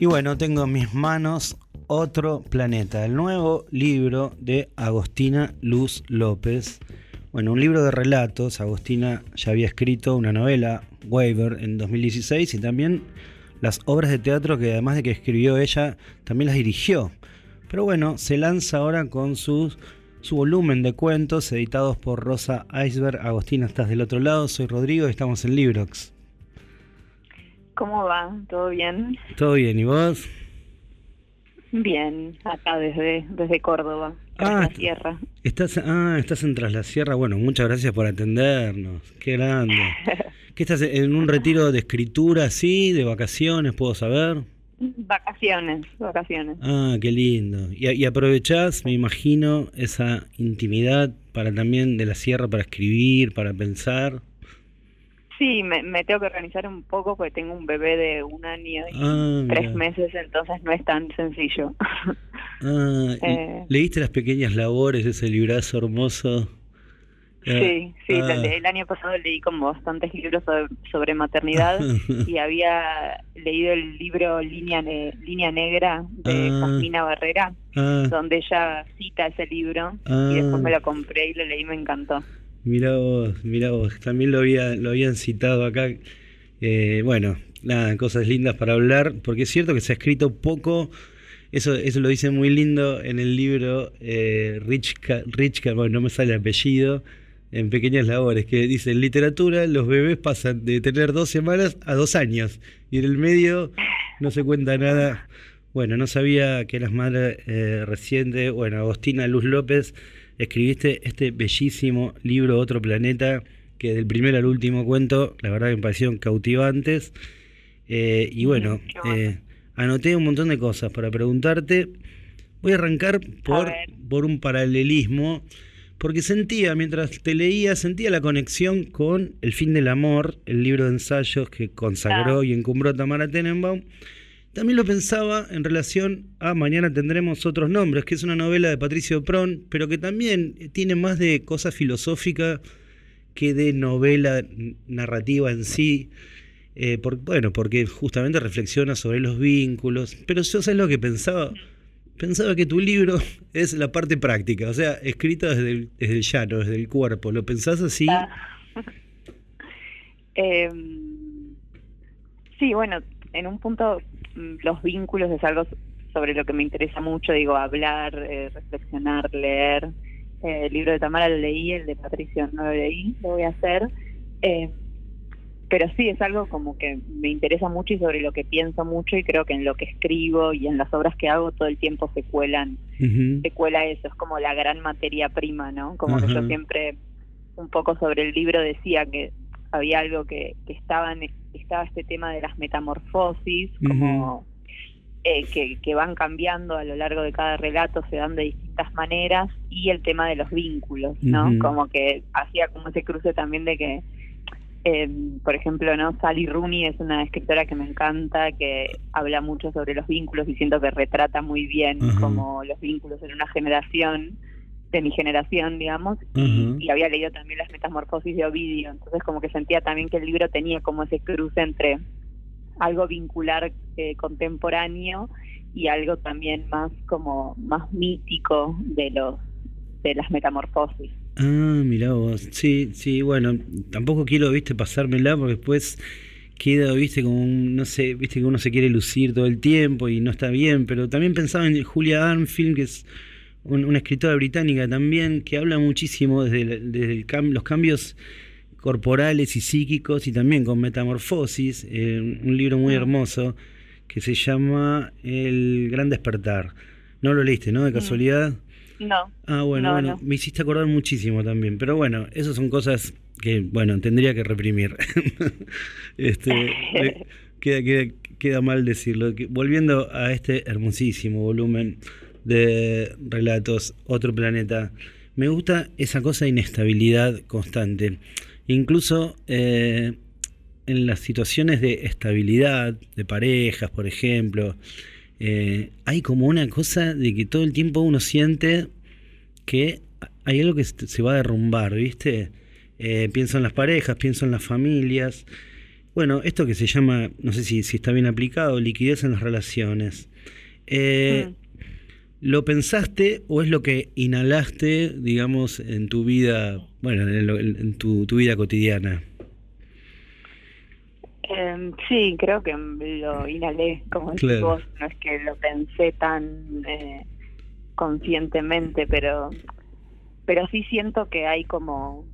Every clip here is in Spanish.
Y bueno, tengo en mis manos Otro Planeta, el nuevo libro de Agostina Luz López. Bueno, un libro de relatos. Agostina ya había escrito una novela, Waver, en 2016 y también las obras de teatro que además de que escribió ella, también las dirigió. Pero bueno, se lanza ahora con sus, su volumen de cuentos editados por Rosa Iceberg. Agostina, estás del otro lado, soy Rodrigo y estamos en Librox. ¿Cómo va? ¿Todo bien? Todo bien, ¿y vos? Bien, acá desde, desde Córdoba, ah, la sierra. Estás, ah, estás en Tras la Sierra. Bueno, muchas gracias por atendernos. Qué grande. ¿Qué estás en un retiro de escritura, sí, de vacaciones, puedo saber? Vacaciones, vacaciones. Ah, qué lindo. Y, y aprovechás, me imagino, esa intimidad para también de la sierra para escribir, para pensar. Sí, me, tengo que organizar un poco porque tengo un bebé de un año y ah, tres meses, entonces no es tan sencillo. Ah, eh, ¿Leíste las pequeñas labores, ese librazo hermoso? Sí, sí, ah. el año pasado leí como bastantes libros sobre, maternidad y había leído el libro Línea, Línea Negra de Jasmina Barrera, donde ella cita ese libro y después me lo compré y lo leí y me encantó. Mira vos, mira vos, también lo, había, lo habían citado acá. Eh, bueno, nada, cosas lindas para hablar, porque es cierto que se ha escrito poco, eso, eso lo dice muy lindo en el libro eh, Rich, bueno, no me sale el apellido, en Pequeñas Labores, que dice, en literatura los bebés pasan de tener dos semanas a dos años, y en el medio no se cuenta nada. Bueno, no sabía que eras madre eh, bueno, Agostina Luz López escribiste este bellísimo libro Otro Planeta, que del primer al último cuento, la verdad que me parecieron cautivantes. Eh, y bueno, eh, anoté un montón de cosas para preguntarte. Voy a arrancar por, por un paralelismo, porque sentía, mientras te leía, sentía la conexión con El fin del amor, el libro de ensayos que consagró ah. y encumbró Tamara Tenenbaum también lo pensaba en relación a Mañana tendremos otros nombres, que es una novela de Patricio Pron, pero que también tiene más de cosa filosófica que de novela narrativa en sí. Eh, bueno, porque justamente reflexiona sobre los vínculos. Pero yo sé lo que pensaba. Pensaba que tu libro es la parte práctica, o sea, escrita desde el, llano, desde el cuerpo. ¿Lo pensás así? Ah. Em, sí, bueno, en un punto Mm, los vínculos es algo sobre lo que me interesa mucho, digo, hablar, eh, reflexionar, leer. Eh, el libro de Tamara lo leí, el de Patricio no lo leí, lo voy a hacer. Eh, pero sí, es algo como que me interesa mucho y sobre lo que pienso mucho y creo que en lo que escribo y en las obras que hago todo el tiempo se cuelan, se cuela eso, es como la gran materia prima, ¿no? Como que yo siempre un poco sobre el libro decía que había algo que, que estaba, estaba este tema de las metamorfosis, como eh, que, que, van cambiando a lo largo de cada relato, se dan de distintas maneras, y el tema de los vínculos, ¿no? Como que hacía como ese cruce también de que, eh, por ejemplo, ¿no? Sally Rooney es una escritora que me encanta, que habla mucho sobre los vínculos y siento que retrata muy bien como los vínculos en una generación de mi generación, digamos, y, había leído también las metamorfosis de Ovidio, entonces como que sentía también que el libro tenía como ese cruce entre algo vincular eh, contemporáneo y algo también más como más mítico de los de las metamorfosis. Ah, mirá vos, sí, sí, bueno, tampoco quiero, viste, pasármela porque después queda, viste, como no sé, viste que uno se quiere lucir todo el tiempo y no está bien, pero también pensaba en Julia Armfield, que es una escritora británica también que habla muchísimo desde, desde los cambios corporales y psíquicos y también con metamorfosis, eh, un libro muy ah. hermoso que se llama El Gran Despertar. ¿No lo leíste, no? De mm. casualidad. No. Ah, bueno, bueno, me hiciste acordar muchísimo también, pero bueno, esas son cosas que, bueno, tendría que reprimir. este, queda, queda, queda mal decirlo. Volviendo a este hermosísimo volumen de relatos, otro planeta. Me gusta esa cosa de inestabilidad constante. Incluso eh, en las situaciones de estabilidad, de parejas, por ejemplo, eh, hay como una cosa de que todo el tiempo uno siente que hay algo que se va a derrumbar, ¿viste? Eh, pienso en las parejas, pienso en las familias. bueno, esto que se llama, no sé si, si está bien aplicado, liquidez en las relaciones. Eh, mm. ¿Lo pensaste o es lo que inhalaste, digamos, en tu vida, bueno, en, tu, vida cotidiana? Em, sí, creo que lo inhalé, como decís vos, no es que lo pensé tan eh, conscientemente, pero pero sí siento que hay como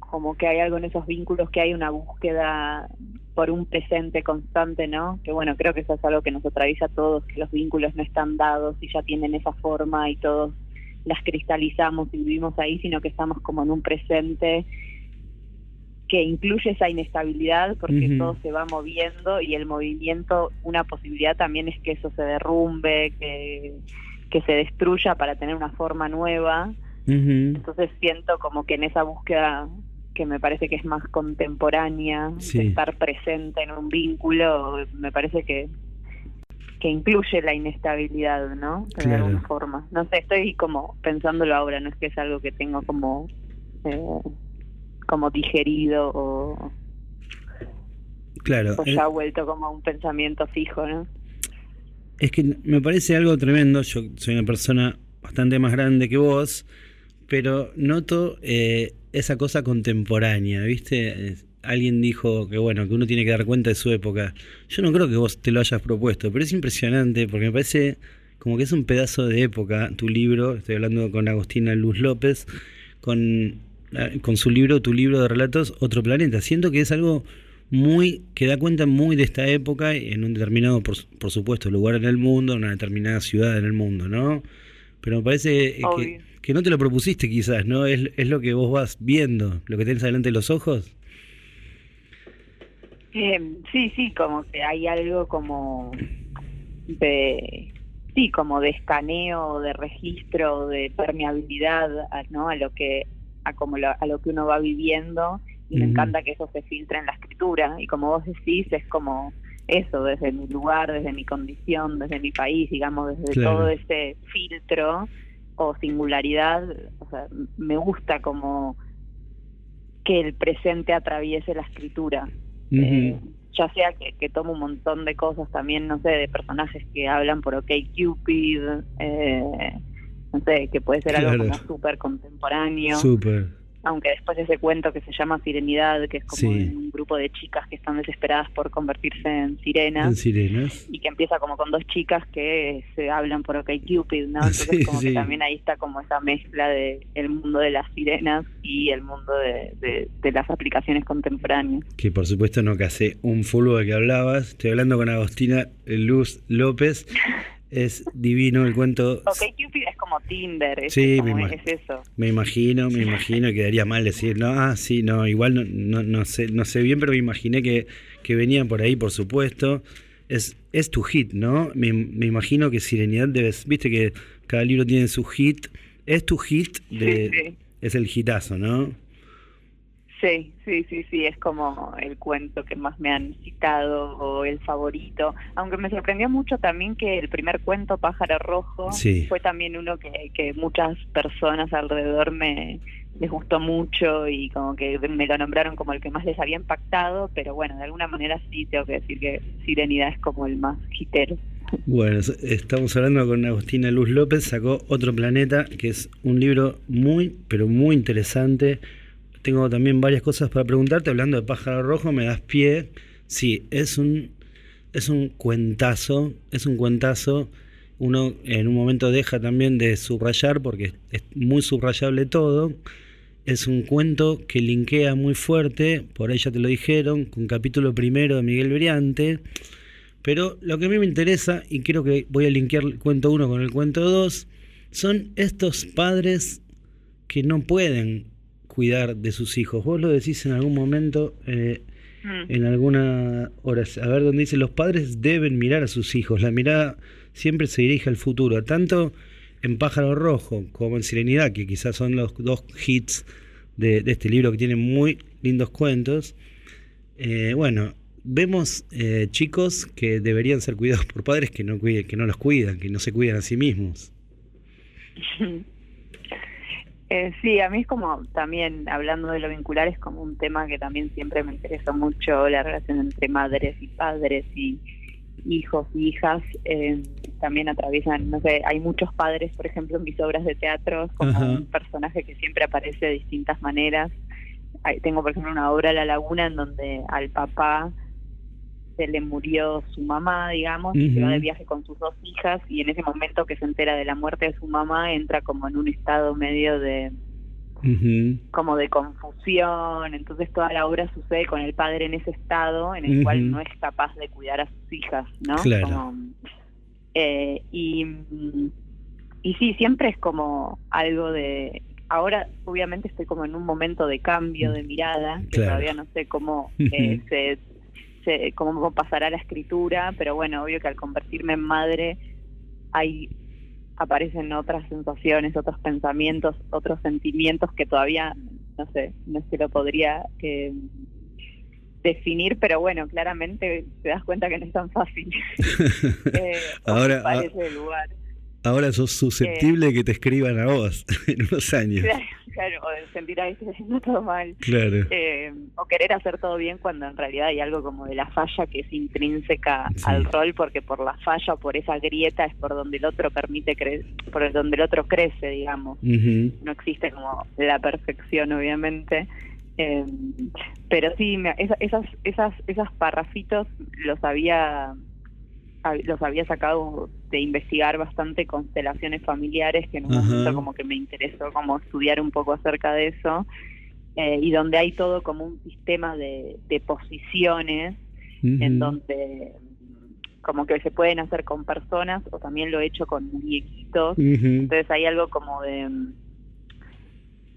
como que hay algo en esos vínculos, que hay una búsqueda por un presente constante, ¿no? Que bueno, creo que eso es algo que nos atraviesa a todos, que los vínculos no están dados y ya tienen esa forma y todos las cristalizamos y vivimos ahí, sino que estamos como en un presente que incluye esa inestabilidad porque todo se va moviendo y el movimiento, una posibilidad también es que eso se derrumbe, que, que se destruya para tener una forma nueva. Entonces siento como que en esa búsqueda que me parece que es más contemporánea, estar presente en un vínculo, me parece que que incluye la inestabilidad, ¿no? De alguna forma. No sé, estoy como pensándolo ahora, no es que es algo que tengo como eh, como digerido o claro o ya ha vuelto como un pensamiento fijo, ¿no? Es que me parece algo tremendo. Yo soy una persona bastante más grande que vos, pero noto eh, esa cosa contemporánea, ¿viste? Alguien dijo que bueno, que uno tiene que dar cuenta de su época. Yo no creo que vos te lo hayas propuesto, pero es impresionante porque me parece como que es un pedazo de época tu libro. Estoy hablando con Agostina Luz López, con, con su libro, tu libro de relatos, Otro Planeta. Siento que es algo muy que da cuenta muy de esta época en un determinado, por, por supuesto, lugar en el mundo, en una determinada ciudad en el mundo, ¿no? Pero me parece que que no te lo propusiste quizás, ¿no? Es, es lo que vos vas viendo, lo que tienes delante de los ojos. Eh, sí, sí, como que hay algo como de, sí, como de escaneo, de registro, de permeabilidad, ¿no? A lo que, a como lo, a lo que uno va viviendo y me encanta que eso se filtre en la escritura y como vos decís es como eso desde mi lugar, desde mi condición, desde mi país, digamos, desde todo ese filtro o singularidad, o sea, me gusta como que el presente atraviese la escritura. Eh, ya sea que, que tomo un montón de cosas también, no sé, de personajes que hablan por OK Cupid, eh, no sé, que puede ser algo como súper contemporáneo. Súper aunque después ese cuento que se llama Sirenidad, que es como un grupo de chicas que están desesperadas por convertirse en sirenas, sirenas, y que empieza como con dos chicas que se hablan por OK Cupid, ¿no? Entonces como que también ahí está como esa mezcla de el mundo de las sirenas y el mundo de, de, las aplicaciones contemporáneas. Que por supuesto no hace un fulbo de que hablabas, estoy hablando con Agostina Luz López. Es divino el cuento. Ok, Cupid es como Tinder, es, sí, me es eso. Me imagino, me imagino, quedaría mal decir, no, ah, sí, no, igual no, no, no, sé, no sé bien, pero me imaginé que, que venían por ahí, por supuesto. Es, es tu hit, ¿no? Me, me imagino que Sirenidad debes, viste que cada libro tiene su hit. Es tu hit, de, es el hitazo, ¿no? Sí, sí, sí, sí, es como el cuento que más me han citado o el favorito. Aunque me sorprendió mucho también que el primer cuento, Pájaro Rojo, fue también uno que, que muchas personas alrededor me les gustó mucho y como que me lo nombraron como el que más les había impactado, pero bueno, de alguna manera sí tengo que decir que Sirenidad es como el más hitero. Bueno, estamos hablando con Agustina Luz López, sacó Otro Planeta, que es un libro muy, pero muy interesante tengo también varias cosas para preguntarte. Hablando de pájaro rojo, me das pie. Sí, es un, es un cuentazo, es un cuentazo. Uno en un momento deja también de subrayar porque es muy subrayable todo. Es un cuento que linkea muy fuerte, por ahí ya te lo dijeron, con capítulo primero de Miguel Briante. Pero lo que a mí me interesa, y creo que voy a linkear el cuento 1 con el cuento 2, son estos padres que no pueden cuidar de sus hijos. Vos lo decís en algún momento, eh, mm. en alguna hora, a ver, donde dice, los padres deben mirar a sus hijos, la mirada siempre se dirige al futuro, tanto en Pájaro Rojo como en Serenidad, que quizás son los dos hits de, este libro que tiene muy lindos cuentos. Eh, bueno, vemos eh, chicos que deberían ser cuidados por padres que no, cuiden, que no los cuidan, que no se cuidan a sí mismos. Eh, sí, a mí es como también, hablando de lo vincular, es como un tema que también siempre me interesó mucho, la relación entre madres y padres y hijos y hijas. Eh, también atraviesan, no sé, hay muchos padres, por ejemplo, en mis obras de teatro, como un personaje que siempre aparece de distintas maneras. tengo, por ejemplo, una obra, La Laguna, en donde al papá se le murió su mamá, digamos, y se va de viaje con sus dos hijas y en ese momento que se entera de la muerte de su mamá entra como en un estado medio de como de confusión, entonces toda la obra sucede con el padre en ese estado en el cual no es capaz de cuidar a sus hijas, ¿no? Claro. eh, y, y sí, siempre es como algo de ahora obviamente estoy como en un momento de cambio de mirada, que todavía no sé cómo eh, se cómo pasará la escritura, pero bueno, obvio que al convertirme en madre hay aparecen otras sensaciones, otros pensamientos, otros sentimientos que todavía, no sé, no se lo podría eh, definir, pero bueno, claramente te das cuenta que no es tan fácil. eh, ahora, parece el lugar. Ahora sos susceptible de que te escriban a vos en unos años. Claro, o de sentir ahí estoy haciendo todo mal. Claro. Eh, o querer hacer todo bien cuando en realidad hay algo como de la falla que es intrínseca al rol, porque por la falla o por esa grieta es por donde el otro permite crecer, por donde el otro crece, digamos. No existe como la perfección, obviamente. Eh, pero sí, esas, esas, esas parrafitos los había los había sacado de investigar bastante constelaciones familiares, que en un momento como que me interesó como estudiar un poco acerca de eso, eh, y donde hay todo como un sistema de, posiciones en donde como que se pueden hacer con personas o también lo he hecho con muñequitos, entonces hay algo como de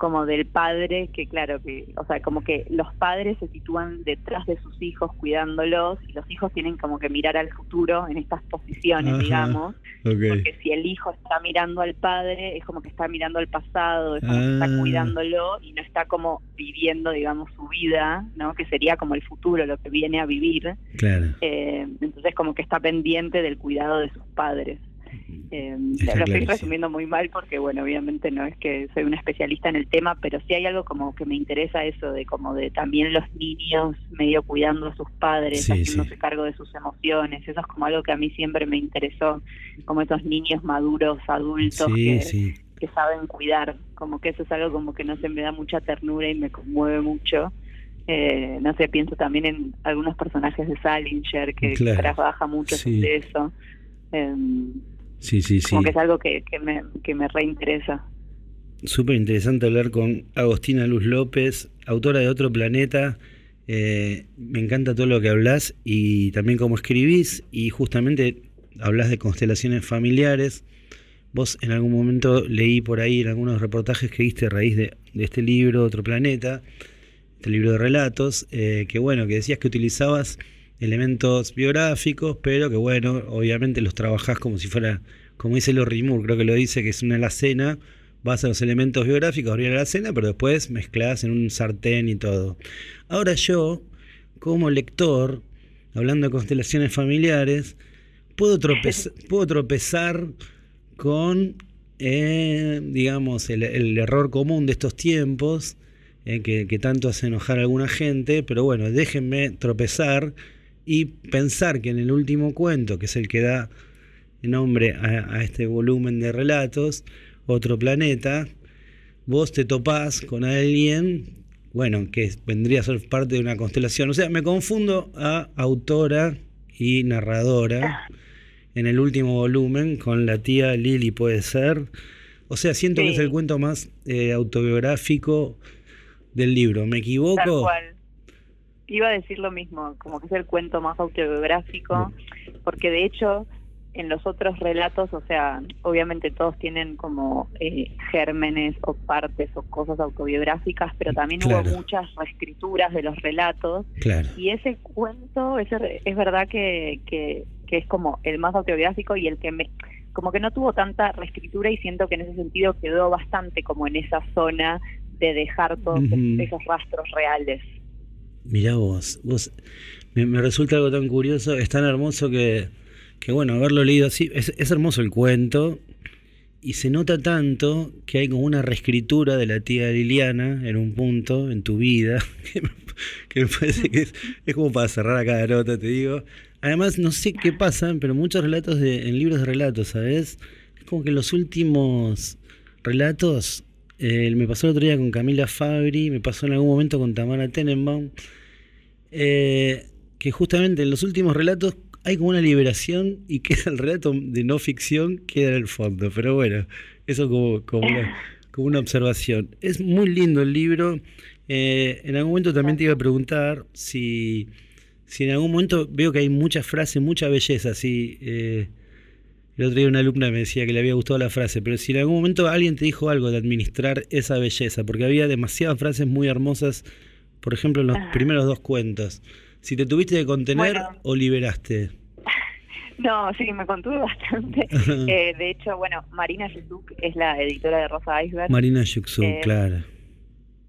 como del padre que claro que o sea como que los padres se sitúan detrás de sus hijos cuidándolos y los hijos tienen como que mirar al futuro en estas posiciones digamos porque si el hijo está mirando al padre es como que está mirando al pasado es como que está ah. cuidándolo y no está como viviendo digamos su vida no que sería como el futuro lo que viene a vivir claro. Eh, entonces como que está pendiente del cuidado de sus padres eh, lo estoy resumiendo muy mal porque, bueno, obviamente no es que soy una especialista en el tema, pero sí hay algo como que me interesa eso de como de también los niños medio cuidando a sus padres, haciéndose cargo de sus emociones. Eso es como algo que a mí siempre me interesó, como estos niños maduros, adultos que, que saben cuidar. Como que eso es algo como que no se me da mucha ternura y me conmueve mucho. Eh, no sé, pienso también en algunos personajes de Salinger que trabaja mucho sobre eso. Eh, Sí, sí, sí. Como que es algo que, me, que me reinteresa. Súper interesante hablar con Agostina Luz López, autora de Otro Planeta. Eh, me encanta todo lo que hablas y también cómo escribís y justamente hablas de constelaciones familiares. Vos en algún momento leí por ahí en algunos reportajes que viste a raíz de, este libro, Otro Planeta, este libro de relatos, eh, que bueno, que decías que utilizabas elementos biográficos, pero que bueno, obviamente los trabajás como si fuera, como dice Lori Moore, creo que lo dice, que es una alacena, vas a los elementos biográficos, abrir la alacena, pero después mezclas en un sartén y todo. Ahora yo, como lector, hablando de constelaciones familiares, puedo, tropezar, puedo tropezar con, eh, digamos, el, error común de estos tiempos, eh, que, que tanto hace enojar a alguna gente, pero bueno, déjenme tropezar y pensar que en el último cuento, que es el que da nombre a, este volumen de relatos, Otro Planeta, vos te topás con alguien, bueno, que vendría a ser parte de una constelación. O sea, me confundo a autora y narradora en el último volumen con la tía Lili, puede ser. O sea, siento que es el cuento más eh, autobiográfico del libro. ¿Me equivoco? Iba a decir lo mismo, como que es el cuento más autobiográfico, porque de hecho en los otros relatos, o sea, obviamente todos tienen como eh, gérmenes o partes o cosas autobiográficas, pero también hubo muchas reescrituras de los relatos. Y ese cuento, ese, es verdad que, que, es como el más autobiográfico y el que me como que no tuvo tanta reescritura y siento que en ese sentido quedó bastante como en esa zona de dejar todos esos rastros reales. Mirá vos, vos me, resulta algo tan curioso, es tan hermoso que, que bueno, haberlo leído así, es, hermoso el cuento y se nota tanto que hay como una reescritura de la tía Liliana en un punto en tu vida, que me, parece que es, es, como para cerrar acá la nota, te digo. Además, no sé qué pasa, pero muchos relatos de, en libros de relatos, ¿sabes? Es como que los últimos relatos, eh, me pasó el otro día con Camila Fabri, me pasó en algún momento con Tamara Tenenbaum, eh, que justamente en los últimos relatos hay como una liberación y queda el relato de no ficción, queda en el fondo. Pero bueno, eso como, como, una, observación. Es muy lindo el libro. Eh, en algún momento también te iba a preguntar si, si en algún momento veo que hay muchas frases, mucha belleza. Si, eh, el otro día una alumna me decía que le había gustado la frase, pero si en algún momento alguien te dijo algo de administrar esa belleza, porque había demasiadas frases muy hermosas, por ejemplo en los primeros dos cuentos. Si te tuviste que contener o liberaste. No, sí, me contuve bastante. eh, de hecho, bueno, Marina Yusuk es la editora de Rosa Iceberg. Marina Yusuk, eh, claro.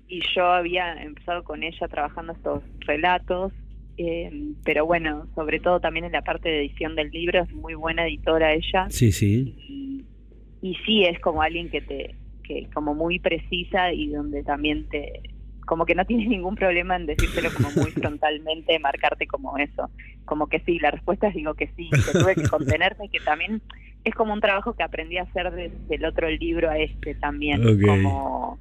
Y yo había empezado con ella trabajando estos relatos, eh, pero bueno, sobre todo también en la parte de edición del libro, es muy buena editora ella. Sí, sí. Y, y sí es como alguien que te, que como muy precisa y donde también te, como que no tienes ningún problema en decírselo como muy frontalmente, marcarte como eso, como que sí, la respuesta es digo que sí, que tuve que contenerme, que también es como un trabajo que aprendí a hacer desde el otro libro a este también, como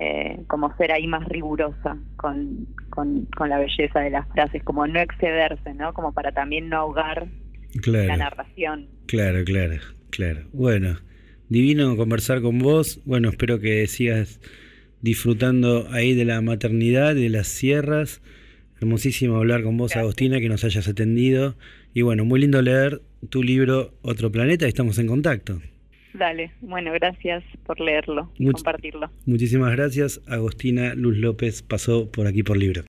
eh, como ser ahí más rigurosa con, con, con, la belleza de las frases, como no excederse, ¿no? Como para también no ahogar la narración. Claro, claro, claro. Bueno, divino conversar con vos. Bueno, espero que sigas disfrutando ahí de la maternidad, de las sierras. Hermosísimo hablar con vos, Agostina, que nos hayas atendido. Y bueno, muy lindo leer tu libro Otro Planeta y estamos en contacto. Dale, bueno, gracias por leerlo y compartirlo. Muchísimas gracias. Agostina Luz López pasó por aquí por libro.